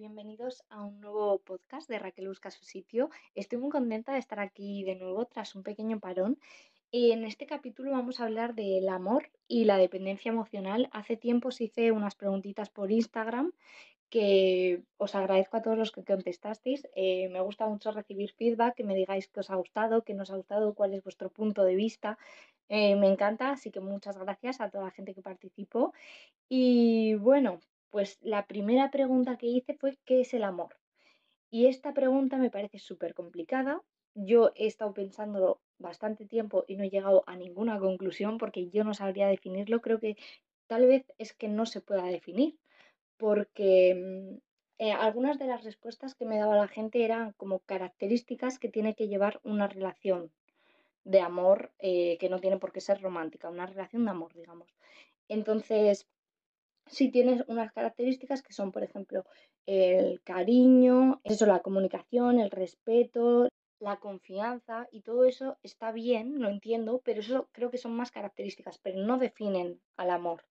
bienvenidos a un nuevo podcast de Raquel Busca su sitio. Estoy muy contenta de estar aquí de nuevo tras un pequeño parón. En este capítulo vamos a hablar del amor y la dependencia emocional. Hace tiempo os hice unas preguntitas por Instagram que os agradezco a todos los que contestasteis. Eh, me gusta mucho recibir feedback, que me digáis que os ha gustado, que no os ha gustado, cuál es vuestro punto de vista. Eh, me encanta, así que muchas gracias a toda la gente que participó. Y bueno, pues la primera pregunta que hice fue ¿qué es el amor? Y esta pregunta me parece súper complicada. Yo he estado pensándolo bastante tiempo y no he llegado a ninguna conclusión porque yo no sabría definirlo. Creo que tal vez es que no se pueda definir porque mm, eh, algunas de las respuestas que me daba la gente eran como características que tiene que llevar una relación de amor eh, que no tiene por qué ser romántica, una relación de amor, digamos. Entonces, si tienes unas características que son, por ejemplo, el cariño, eso, la comunicación, el respeto, la confianza y todo eso está bien, lo entiendo, pero eso creo que son más características, pero no definen al amor.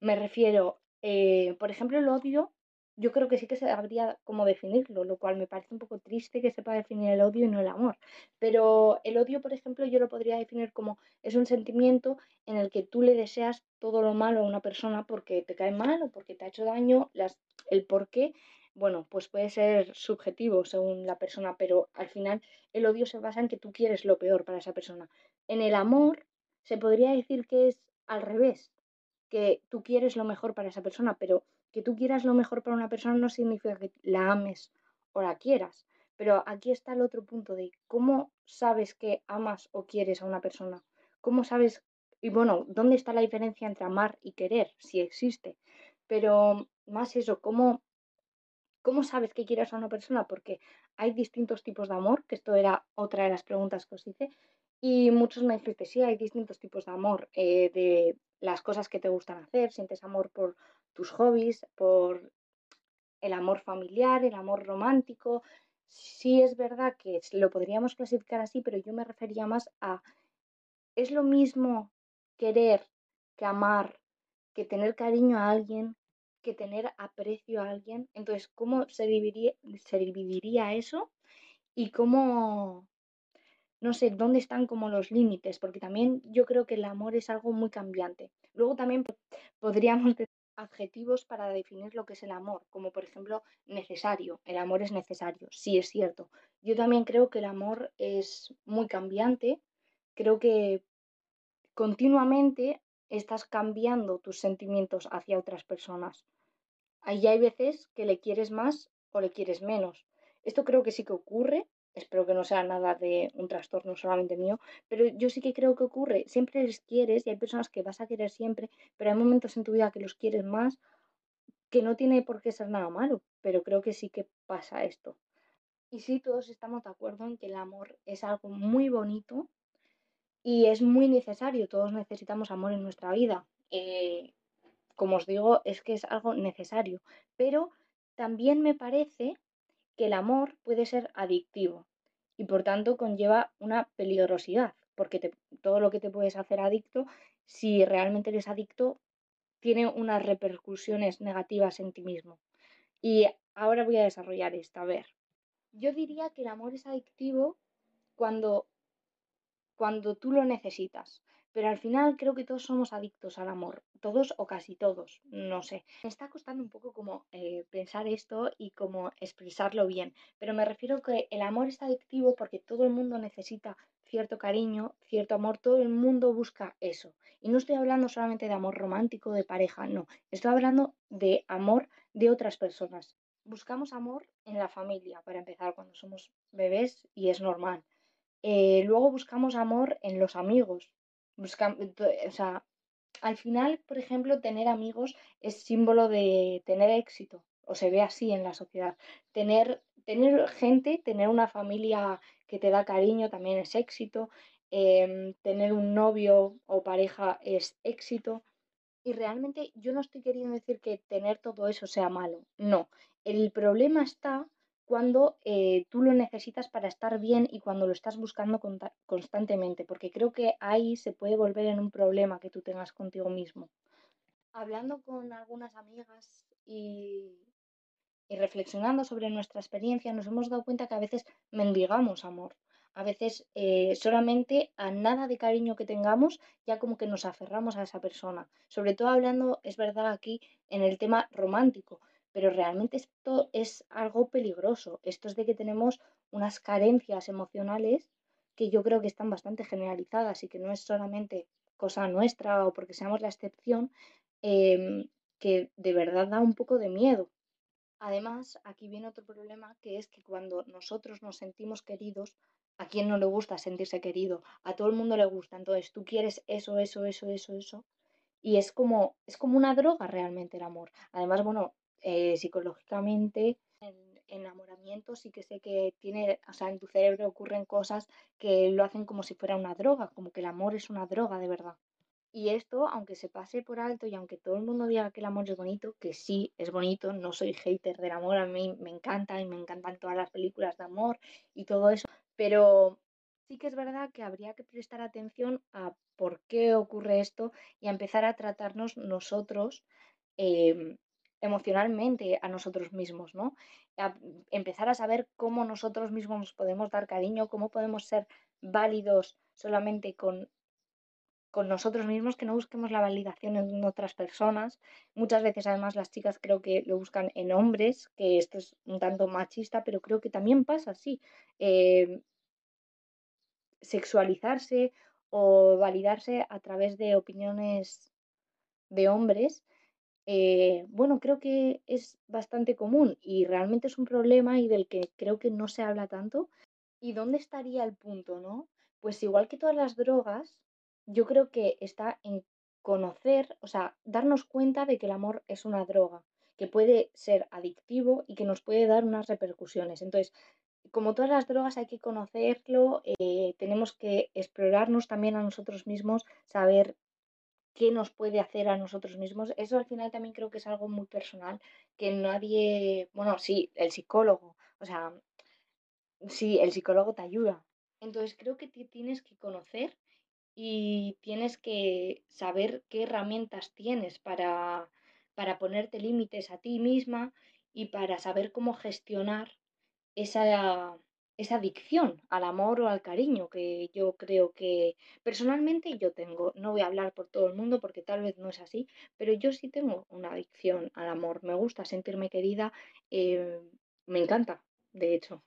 Me refiero, eh, por ejemplo, el odio yo creo que sí que se habría como definirlo, lo cual me parece un poco triste que sepa definir el odio y no el amor. Pero el odio, por ejemplo, yo lo podría definir como es un sentimiento en el que tú le deseas todo lo malo a una persona porque te cae mal o porque te ha hecho daño, las, el por qué, bueno, pues puede ser subjetivo según la persona, pero al final el odio se basa en que tú quieres lo peor para esa persona. En el amor se podría decir que es al revés, que tú quieres lo mejor para esa persona, pero que tú quieras lo mejor para una persona no significa que la ames o la quieras. Pero aquí está el otro punto de cómo sabes que amas o quieres a una persona. ¿Cómo sabes? Y bueno, ¿dónde está la diferencia entre amar y querer? Si existe. Pero más eso, ¿cómo, cómo sabes que quieres a una persona? Porque hay distintos tipos de amor, que esto era otra de las preguntas que os hice. Y muchos me dijiste, sí, hay distintos tipos de amor, eh, de las cosas que te gustan hacer, sientes amor por tus hobbies, por el amor familiar, el amor romántico. Sí es verdad que lo podríamos clasificar así, pero yo me refería más a, es lo mismo querer que amar, que tener cariño a alguien, que tener aprecio a alguien. Entonces, ¿cómo se dividiría, eso? Y cómo, no sé, dónde están como los límites, porque también yo creo que el amor es algo muy cambiante. Luego también podríamos adjetivos para definir lo que es el amor, como por ejemplo necesario. El amor es necesario, sí es cierto. Yo también creo que el amor es muy cambiante. Creo que continuamente estás cambiando tus sentimientos hacia otras personas. Ahí hay veces que le quieres más o le quieres menos. Esto creo que sí que ocurre espero que no sea nada de un trastorno solamente mío, pero yo sí que creo que ocurre, siempre les quieres y hay personas que vas a querer siempre, pero hay momentos en tu vida que los quieres más, que no tiene por qué ser nada malo, pero creo que sí que pasa esto. Y sí, todos estamos de acuerdo en que el amor es algo muy bonito y es muy necesario, todos necesitamos amor en nuestra vida. Eh, como os digo, es que es algo necesario, pero también me parece que el amor puede ser adictivo y por tanto conlleva una peligrosidad, porque todo lo que te puedes hacer adicto, si realmente eres adicto, tiene unas repercusiones negativas en ti mismo. Y ahora voy a desarrollar esta. A ver, yo diría que el amor es adictivo cuando, cuando tú lo necesitas. Pero al final creo que todos somos adictos al amor, todos o casi todos, no sé. Me está costando un poco como eh, pensar esto y como expresarlo bien, pero me refiero que el amor es adictivo porque todo el mundo necesita cierto cariño, cierto amor, todo el mundo busca eso. Y no estoy hablando solamente de amor romántico, de pareja, no, estoy hablando de amor de otras personas. Buscamos amor en la familia, para empezar, cuando somos bebés y es normal. Eh, luego buscamos amor en los amigos, o sea, al final, por ejemplo, tener amigos es símbolo de tener éxito, o se ve así en la sociedad. Tener, tener gente, tener una familia que te da cariño también es éxito. Em, tener un novio o pareja es éxito. Y realmente yo no estoy queriendo decir que tener todo eso sea malo. No. El problema está cuando eh, tú lo necesitas para estar bien y cuando lo estás buscando constantemente, porque creo que ahí se puede volver en un problema que tú tengas contigo mismo. Hablando con algunas amigas y, Y reflexionando sobre nuestra experiencia nos hemos dado cuenta que a veces mendigamos amor. A veces eh, solamente a nada de cariño que tengamos ya como que nos aferramos a esa persona. Sobre todo hablando, es verdad, aquí en el tema romántico, pero realmente esto es algo peligroso. Esto es de que tenemos unas carencias emocionales que yo creo que están bastante generalizadas y que no es solamente cosa nuestra o porque seamos la excepción, em, que de verdad da un poco de miedo. Además, aquí viene otro problema que es que cuando nosotros nos sentimos queridos, ¿a quién no le gusta sentirse querido? A todo el mundo le gusta. Entonces tú quieres eso, eso, eso, eso, eso. Y es como, es como una droga realmente el amor. Además, bueno, eh, psicológicamente el enamoramiento sí que sé que tiene, o sea, en tu cerebro ocurren cosas que lo hacen como si fuera una droga, como que el amor es una droga de verdad. Y esto, aunque se pase por alto y aunque todo el mundo diga que el amor es bonito, que sí es bonito, no soy hater del amor, a mí me encanta y me encantan todas las películas de amor y todo eso, pero sí que es verdad que habría que prestar atención a por qué ocurre esto y a empezar a tratarnos nosotros em, emocionalmente a nosotros mismos, ¿no? Empezar a saber cómo nosotros mismos nos podemos dar cariño, cómo podemos ser válidos solamente con con nosotros mismos, que no busquemos la validación en otras personas. Muchas veces además las chicas creo que lo buscan en hombres, que esto es un tanto machista, pero creo que también pasa así. Eh, sexualizarse o validarse a través de opiniones de hombres, eh, bueno, creo que es bastante común y realmente es un problema y del que creo que no se habla tanto. ¿Y dónde estaría el punto, no? Pues igual que todas las drogas, yo creo que está en conocer, o sea, darnos cuenta de que el amor es una droga, que puede ser adictivo y que nos puede dar unas repercusiones. Entonces, como todas las drogas hay que conocerlo, eh, tenemos que explorarnos también a nosotros mismos, saber qué nos puede hacer a nosotros mismos. Eso al final también creo que es algo muy personal, que nadie, bueno, sí, el psicólogo, o sea, sí, el psicólogo te ayuda. Entonces creo que te tienes que conocer y tienes que saber qué herramientas tienes para, para ponerte límites a ti misma y para saber cómo gestionar esa, esa adicción al amor o al cariño que yo creo que personalmente yo tengo. No voy a hablar por todo el mundo porque tal vez no es así, pero yo sí tengo una adicción al amor. Me gusta sentirme querida, eh, me encanta, de hecho.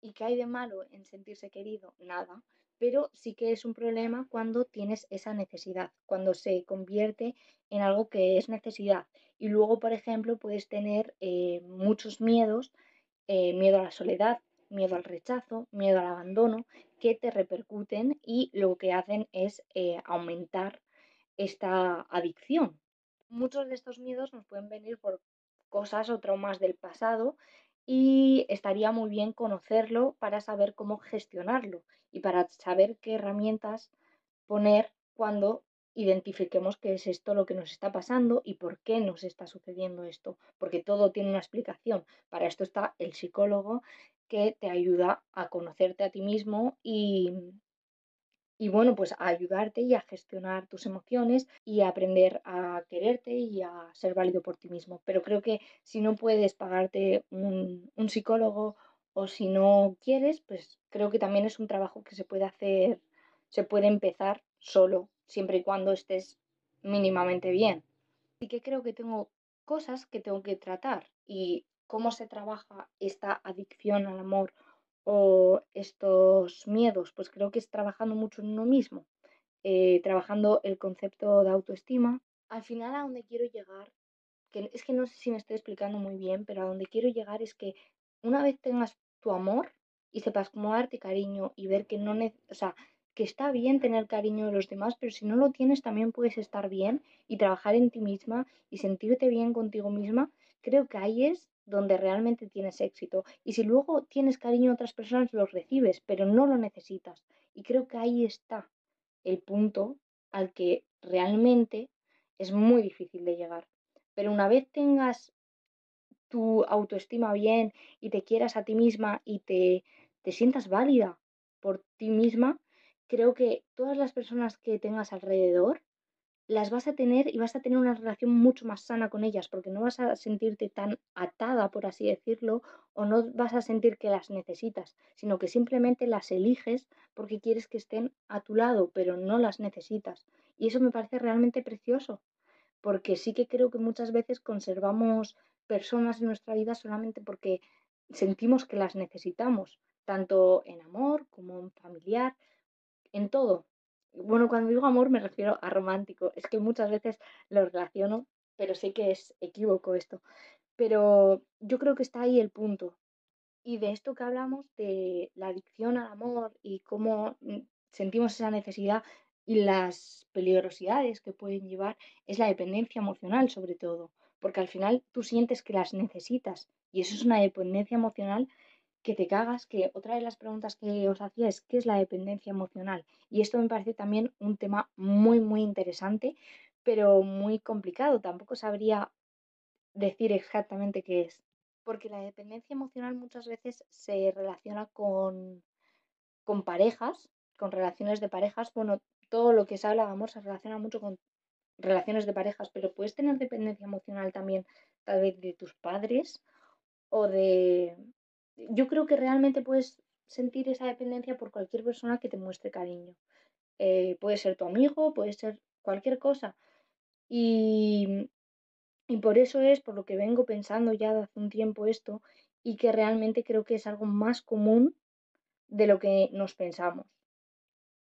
¿Y qué hay de malo en sentirse querido? Nada pero sí que es un problema cuando tienes esa necesidad, cuando se convierte en algo que es necesidad. Y luego, por ejemplo, puedes tener eh, muchos miedos, eh, miedo a la soledad, miedo al rechazo, miedo al abandono, que te repercuten y lo que hacen es eh, aumentar esta adicción. Muchos de estos miedos nos pueden venir por cosas o traumas del pasado y estaría muy bien conocerlo para saber cómo gestionarlo y para saber qué herramientas poner cuando identifiquemos qué es esto lo que nos está pasando y por qué nos está sucediendo esto, porque todo tiene una explicación. Para esto está el psicólogo que te ayuda a conocerte a ti mismo y, y bueno, pues a ayudarte y a gestionar tus emociones y a aprender a quererte y a ser válido por ti mismo. Pero creo que si no puedes pagarte un, un psicólogo o si no quieres, pues creo que también es un trabajo que se puede hacer, se puede empezar solo, siempre y cuando estés mínimamente bien. Así que creo que tengo cosas que tengo que tratar y cómo se trabaja esta adicción al amor o estos miedos, pues creo que es trabajando mucho en uno mismo, eh, trabajando el concepto de autoestima. Al final a donde quiero llegar, que es que no sé si me estoy explicando muy bien, pero a donde quiero llegar es que una vez tengas tu amor y sepas cómo darte cariño y ver que no, o sea, que está bien tener cariño de los demás, pero si no lo tienes también puedes estar bien y trabajar en ti misma y sentirte bien contigo misma, creo que ahí es donde realmente tienes éxito. Y si luego tienes cariño a otras personas, los recibes, pero no lo necesitas. Y creo que ahí está el punto al que realmente es muy difícil de llegar. Pero una vez tengas tu autoestima bien y te quieras a ti misma y te, te sientas válida por ti misma, creo que todas las personas que tengas alrededor las vas a tener y vas a tener una relación mucho más sana con ellas, porque no vas a sentirte tan atada, por así decirlo, o no vas a sentir que las necesitas, sino que simplemente las eliges porque quieres que estén a tu lado, pero no las necesitas. Y eso me parece realmente precioso, porque sí que creo que muchas veces conservamos personas en nuestra vida solamente porque sentimos que las necesitamos, tanto en amor como en familiar, en todo. Bueno, cuando digo amor me refiero a romántico. Es que muchas veces lo relaciono, pero sé que es equívoco esto. Pero yo creo que está ahí el punto. Y de esto que hablamos, de la adicción al amor y cómo mm, sentimos esa necesidad y las peligrosidades que pueden llevar, es la dependencia emocional sobre todo. Porque al final tú sientes que las necesitas y eso es una dependencia emocional que te cagas, que otra de las preguntas que os hacía es ¿qué es la dependencia emocional? Y esto me parece también un tema muy, muy interesante, pero muy complicado. Tampoco sabría decir exactamente qué es. Porque la dependencia emocional muchas veces se relaciona con, con parejas, con relaciones de parejas. Bueno, todo lo que se habla de amor se relaciona mucho con relaciones de parejas, pero puedes tener dependencia emocional también tal vez de tus padres o de, yo creo que realmente puedes sentir esa dependencia por cualquier persona que te muestre cariño. Eh, puede ser tu amigo, puede ser cualquier cosa. Y, y por eso es por lo que vengo pensando ya de hace un tiempo esto y que realmente creo que es algo más común de lo que nos pensamos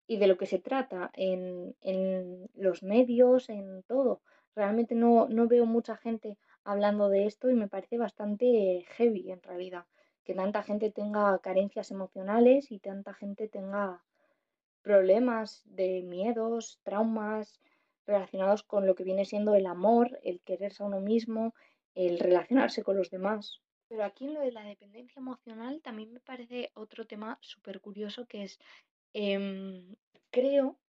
y de lo que se trata en, en los medios, en todo. Realmente no, no veo mucha gente hablando de esto y me parece bastante heavy en realidad que tanta gente tenga carencias emocionales y tanta gente tenga problemas de miedos, traumas relacionados con lo que viene siendo el amor, el quererse a uno mismo, el relacionarse con los demás. Pero aquí en lo de la dependencia emocional también me parece otro tema súper curioso que es, em, creo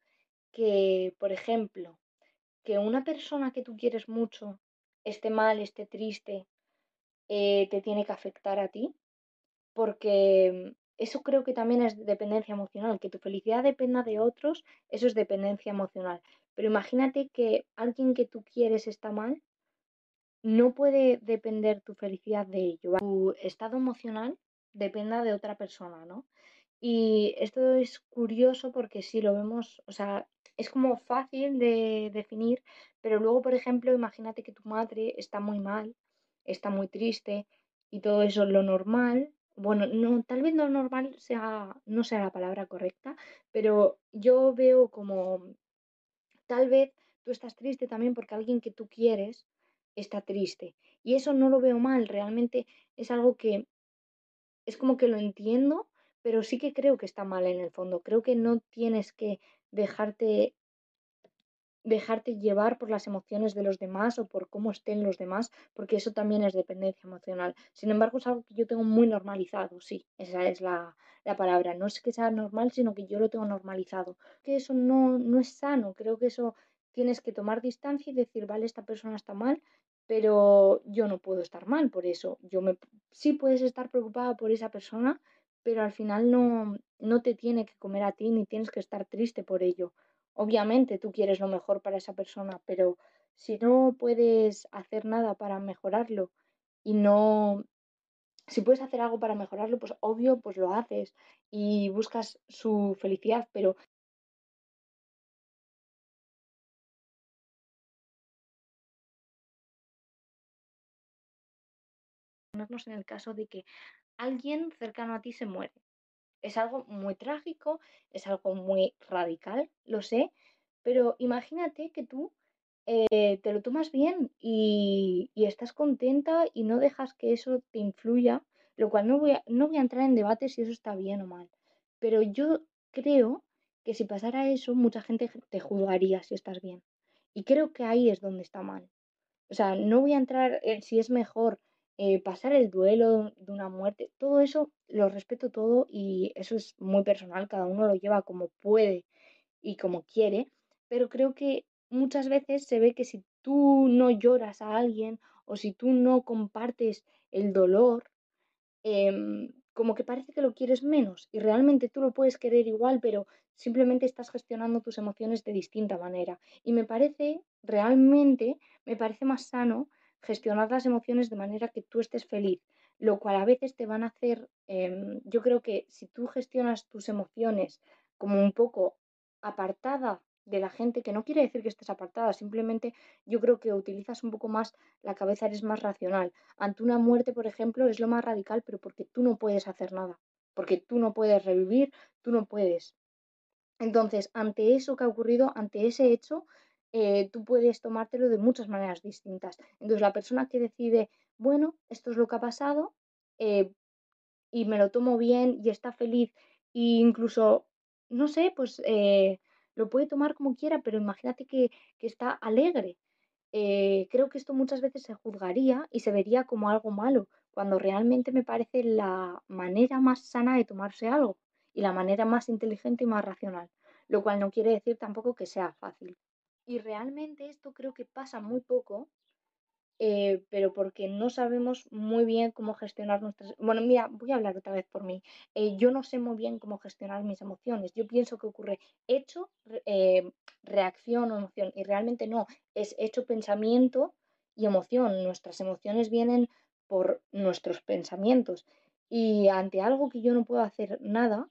que, por ejemplo, que una persona que tú quieres mucho esté mal, esté triste, eh, te tiene que afectar a ti porque eso creo que también es dependencia emocional, que tu felicidad dependa de otros, eso es dependencia emocional. Pero imagínate que alguien que tú quieres está mal, no puede depender tu felicidad de ello. Tu estado emocional dependa de otra persona, ¿no? Y esto es curioso porque si lo vemos, o sea, es como fácil de definir, pero luego, por ejemplo, imagínate que tu madre está muy mal, está muy triste y todo eso, lo normal bueno, no, tal vez no normal sea, no sea la palabra correcta, pero yo veo como tal vez tú estás triste también porque alguien que tú quieres está triste. Y eso no lo veo mal, realmente es algo que es como que lo entiendo, pero sí que creo que está mal en el fondo. Creo que no tienes que dejarte dejarte llevar por las emociones de los demás o por cómo estén los demás, porque eso también es dependencia emocional. Sin embargo, es algo que yo tengo muy normalizado, sí, esa es la, palabra. No es que sea normal, sino que yo lo tengo normalizado. Que eso no, no es sano, creo que eso tienes que tomar distancia y decir, vale, esta persona está mal, pero yo no puedo estar mal por eso. Yo me, sí puedes estar preocupada por esa persona, pero al final no, no te tiene que comer a ti ni tienes que estar triste por ello. Obviamente tú quieres lo mejor para esa persona, pero si no puedes hacer nada para mejorarlo y no, si puedes hacer algo para mejorarlo, pues obvio, pues lo haces y buscas su felicidad, pero en el caso de que alguien cercano a ti se muere. Es algo muy trágico, es algo muy radical, lo sé, pero imagínate que tú eh, te lo tomas bien y, estás contenta y no dejas que eso te influya, lo cual no voy, a, no voy a entrar en debate si eso está bien o mal, pero yo creo que si pasara eso, mucha gente te juzgaría si estás bien. Y creo que ahí es donde está mal. O sea, no voy a entrar en si es mejor eh, pasar el duelo de una muerte, todo eso lo respeto todo y eso es muy personal, cada uno lo lleva como puede y como quiere, pero creo que muchas veces se ve que si tú no lloras a alguien o si tú no compartes el dolor, em, como que parece que lo quieres menos y realmente tú lo puedes querer igual, pero simplemente estás gestionando tus emociones de distinta manera. Y me parece, realmente, me parece más sano gestionar las emociones de manera que tú estés feliz, lo cual a veces te van a hacer, em, yo creo que si tú gestionas tus emociones como un poco apartada de la gente, que no quiere decir que estés apartada, simplemente yo creo que utilizas un poco más la cabeza, eres más racional. Ante una muerte, por ejemplo, es lo más radical, pero porque tú no puedes hacer nada, porque tú no puedes revivir, tú no puedes. Entonces, ante eso que ha ocurrido, ante ese hecho, eh, tú puedes tomártelo de muchas maneras distintas. Entonces, la persona que decide, bueno, esto es lo que ha pasado, eh, y me lo tomo bien y está feliz, e incluso, no sé, pues eh, lo puede tomar como quiera, pero imagínate que, está alegre. Creo que esto muchas veces se juzgaría y se vería como algo malo, cuando realmente me parece la manera más sana de tomarse algo y la manera más inteligente y más racional, lo cual no quiere decir tampoco que sea fácil. Y realmente esto creo que pasa muy poco eh, pero porque no sabemos muy bien cómo gestionar nuestras... Bueno, mira, voy a hablar otra vez por mí. Eh, yo no sé muy bien cómo gestionar mis emociones. Yo pienso que ocurre hecho, eh, reacción o emoción, y realmente no, es hecho pensamiento y emoción. Nuestras emociones vienen por nuestros pensamientos. Y ante algo que yo no puedo hacer nada,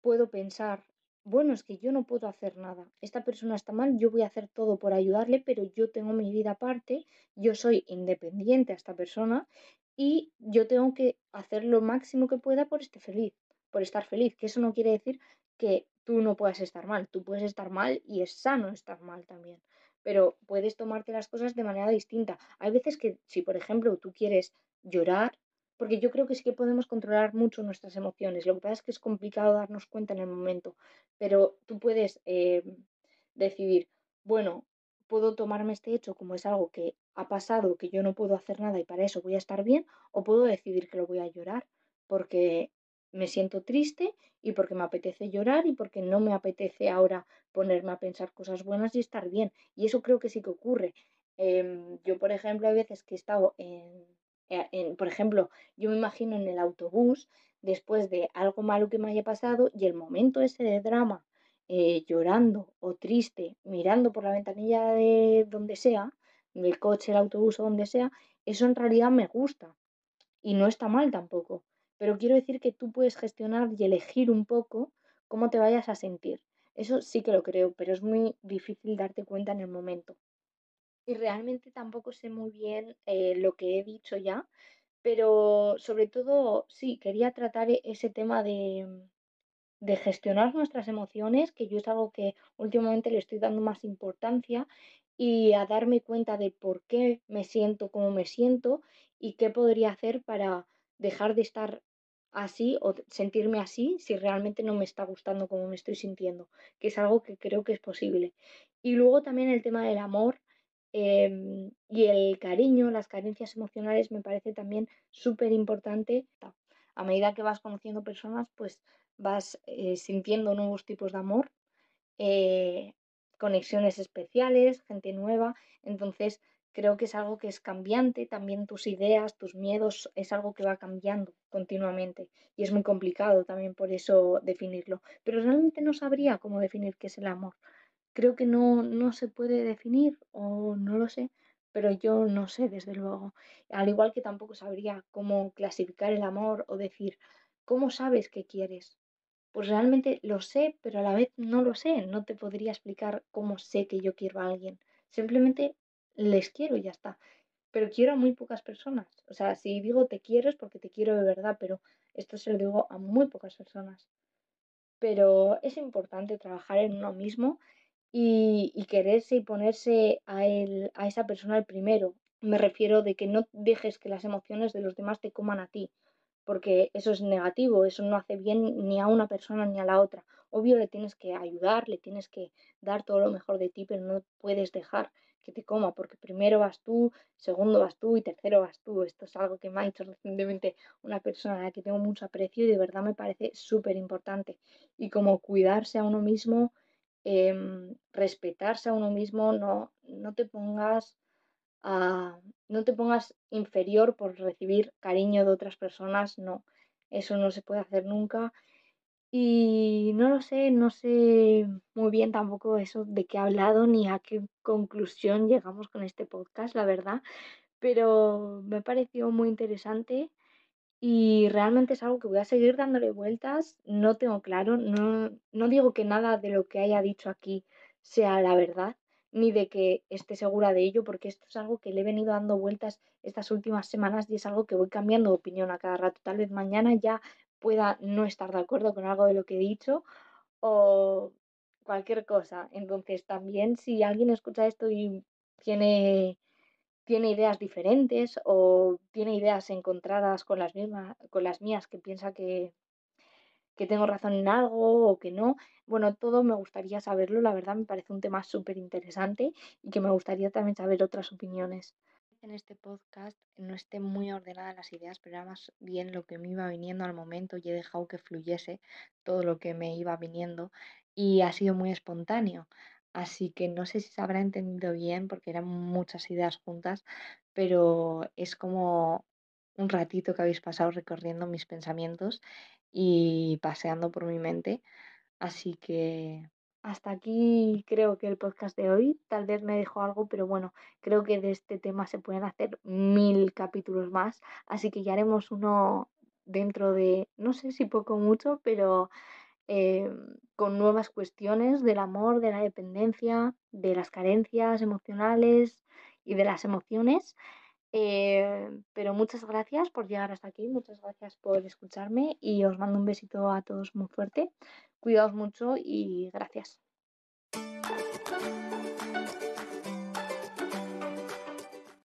puedo pensar, bueno, es que yo no puedo hacer nada. Esta persona está mal, yo voy a hacer todo por ayudarle, pero yo tengo mi vida aparte, yo soy independiente a esta persona y yo tengo que hacer lo máximo que pueda por estar feliz, por estar feliz, que eso no quiere decir que tú no puedas estar mal, tú puedes estar mal y es sano estar mal también, pero puedes tomarte las cosas de manera distinta. Hay veces que si, por ejemplo, tú quieres llorar, porque yo creo que sí que podemos controlar mucho nuestras emociones. Lo que pasa es que es complicado darnos cuenta en el momento, pero tú puedes eh, decidir, bueno, puedo tomarme este hecho como es algo que ha pasado, que yo no puedo hacer nada y para eso voy a estar bien, o puedo decidir que lo voy a llorar porque me siento triste y porque me apetece llorar y porque no me apetece ahora ponerme a pensar cosas buenas y estar bien. Y eso creo que sí que ocurre. Em, yo, por ejemplo, hay veces que he estado en eh, por ejemplo, yo me imagino en el autobús, después de algo malo que me haya pasado y el momento ese de drama, eh, llorando o triste, mirando por la ventanilla de donde sea, del coche, el autobús o donde sea, eso en realidad me gusta y no está mal tampoco. Pero quiero decir que tú puedes gestionar y elegir un poco cómo te vayas a sentir. Eso sí que lo creo, pero es muy difícil darte cuenta en el momento. Y realmente tampoco sé muy bien eh, lo que he dicho ya, pero sobre todo sí, quería tratar e- ese tema de, de gestionar nuestras emociones, que yo es algo que últimamente le estoy dando más importancia, y a darme cuenta de por qué me siento como me siento y qué podría hacer para dejar de estar así o sentirme así si realmente no me está gustando como me estoy sintiendo, que es algo que creo que es posible. Y luego también el tema del amor Em, y el cariño, las carencias emocionales me parece también súper importante. A medida que vas conociendo personas, pues vas eh, sintiendo nuevos tipos de amor, eh, conexiones especiales, gente nueva. Entonces, creo que es algo que es cambiante. También tus ideas, tus miedos, es algo que va cambiando continuamente. Y es muy complicado también por eso definirlo. Pero realmente no sabría cómo definir qué es el amor creo que no, no se puede definir o no lo sé, pero yo no sé desde luego. Al igual que tampoco sabría cómo clasificar el amor o decir, ¿cómo sabes qué quieres? Pues realmente lo sé, pero a la vez no lo sé. No te podría explicar cómo sé que yo quiero a alguien. Simplemente les quiero y ya está. Pero quiero a muy pocas personas. O sea, si digo te quiero es porque te quiero de verdad, pero esto se lo digo a muy pocas personas. Pero es importante trabajar en uno mismo y, quererse y ponerse a, él, a esa persona el primero. Me refiero de que no dejes que las emociones de los demás te coman a ti, porque eso es negativo, eso no hace bien ni a una persona ni a la otra. Obvio le tienes que ayudar, le tienes que dar todo lo mejor de ti, pero no puedes dejar que te coma, porque primero vas tú, segundo vas tú y tercero vas tú. Esto es algo que me ha dicho recientemente una persona a la que tengo mucho aprecio y de verdad me parece súper importante. Y como cuidarse a uno mismo Em, respetarse a uno mismo, no, no te pongas no te pongas inferior por recibir cariño de otras personas, no. eso no se puede hacer nunca. Y no lo sé, no sé muy bien tampoco eso de qué he hablado ni a qué conclusión llegamos con este podcast, la verdad, pero me ha parecido muy interesante y realmente es algo que voy a seguir dándole vueltas. No tengo claro, no, no digo que nada de lo que haya dicho aquí sea la verdad, ni de que esté segura de ello, porque esto es algo que le he venido dando vueltas estas últimas semanas y es algo que voy cambiando de opinión a cada rato. Tal vez mañana ya pueda no estar de acuerdo con algo de lo que he dicho o cualquier cosa. Entonces también si alguien escucha esto y tiene tiene ideas diferentes o tiene ideas encontradas con las mismas, con las mías, que piensa que, que tengo razón en algo o que no. Bueno, todo me gustaría saberlo, la verdad me parece un tema súper interesante y que me gustaría también saber otras opiniones. En este podcast no esté muy ordenadas las ideas, pero era más bien lo que me iba viniendo al momento y he dejado que fluyese todo lo que me iba viniendo y ha sido muy espontáneo. Así que no sé si se habrá entendido bien porque eran muchas ideas juntas, pero es como un ratito que habéis pasado recorriendo mis pensamientos y paseando por mi mente. Así que hasta aquí creo que el podcast de hoy. Tal vez me dejó algo, pero bueno, creo que de este tema se pueden hacer mil capítulos más. Así que ya haremos uno dentro de, no sé si poco o mucho, pero eh, con nuevas cuestiones del amor, de la dependencia, de las carencias emocionales y de las emociones. Eh, pero muchas gracias por llegar hasta aquí, muchas gracias por escucharme y os mando un besito a todos muy fuerte. Cuidaos mucho y gracias.